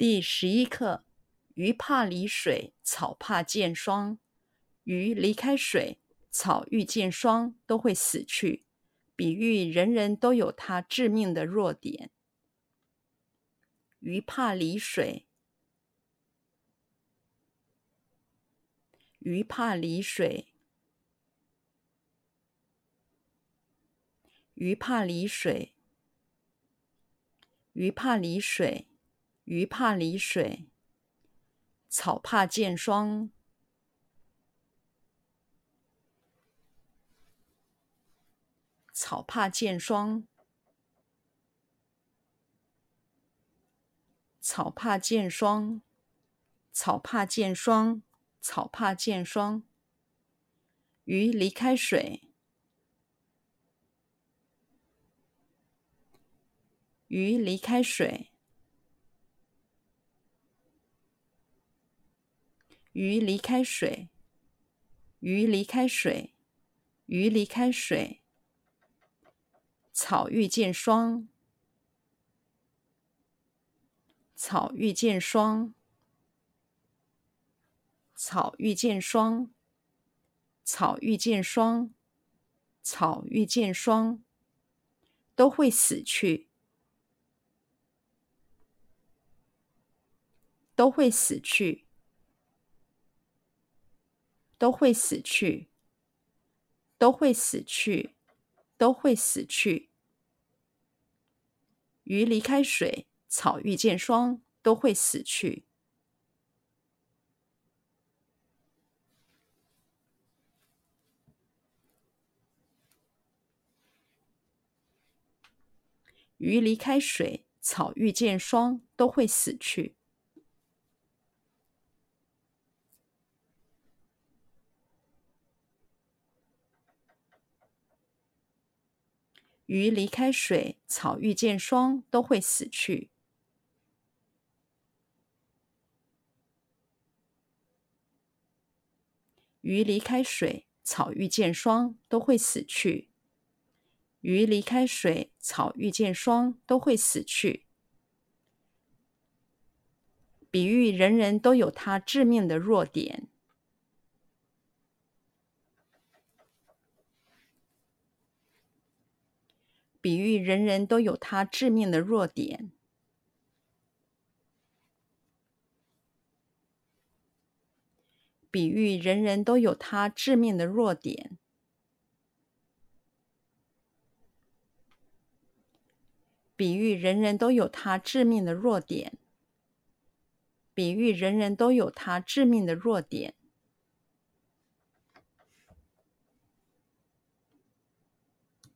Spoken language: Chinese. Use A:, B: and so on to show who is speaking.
A: 第十一课：鱼怕离水，草怕见霜。鱼离开水，草遇见霜都会死去。比喻人人都有他致命的弱点。鱼怕离水，鱼怕离水，鱼怕离水，鱼怕离水。鱼怕离水，草怕见霜。草怕见霜，草怕见霜，草怕见霜，草怕见霜。鱼离开水，鱼离开水。鱼离开水，鱼离开水，鱼离开水。草遇见霜，草遇见霜，草遇见霜，草遇见霜，草遇见霜，都会死去，都会死去。都会死去，都会死去，都会死去。鱼离开水，草遇见霜，都会死去。鱼离开水，草遇见霜，都会死去。鱼离开水，草遇见霜，都会死去。鱼离开水，草遇见霜，都会死去。鱼离开水，草遇见霜，都会死去。比喻人人都有他致命的弱点。比喻人人都有他致命的弱点。比喻人人都有他致命的弱点。比喻人人都有他致命的弱点。比喻人人都有他致命的弱点。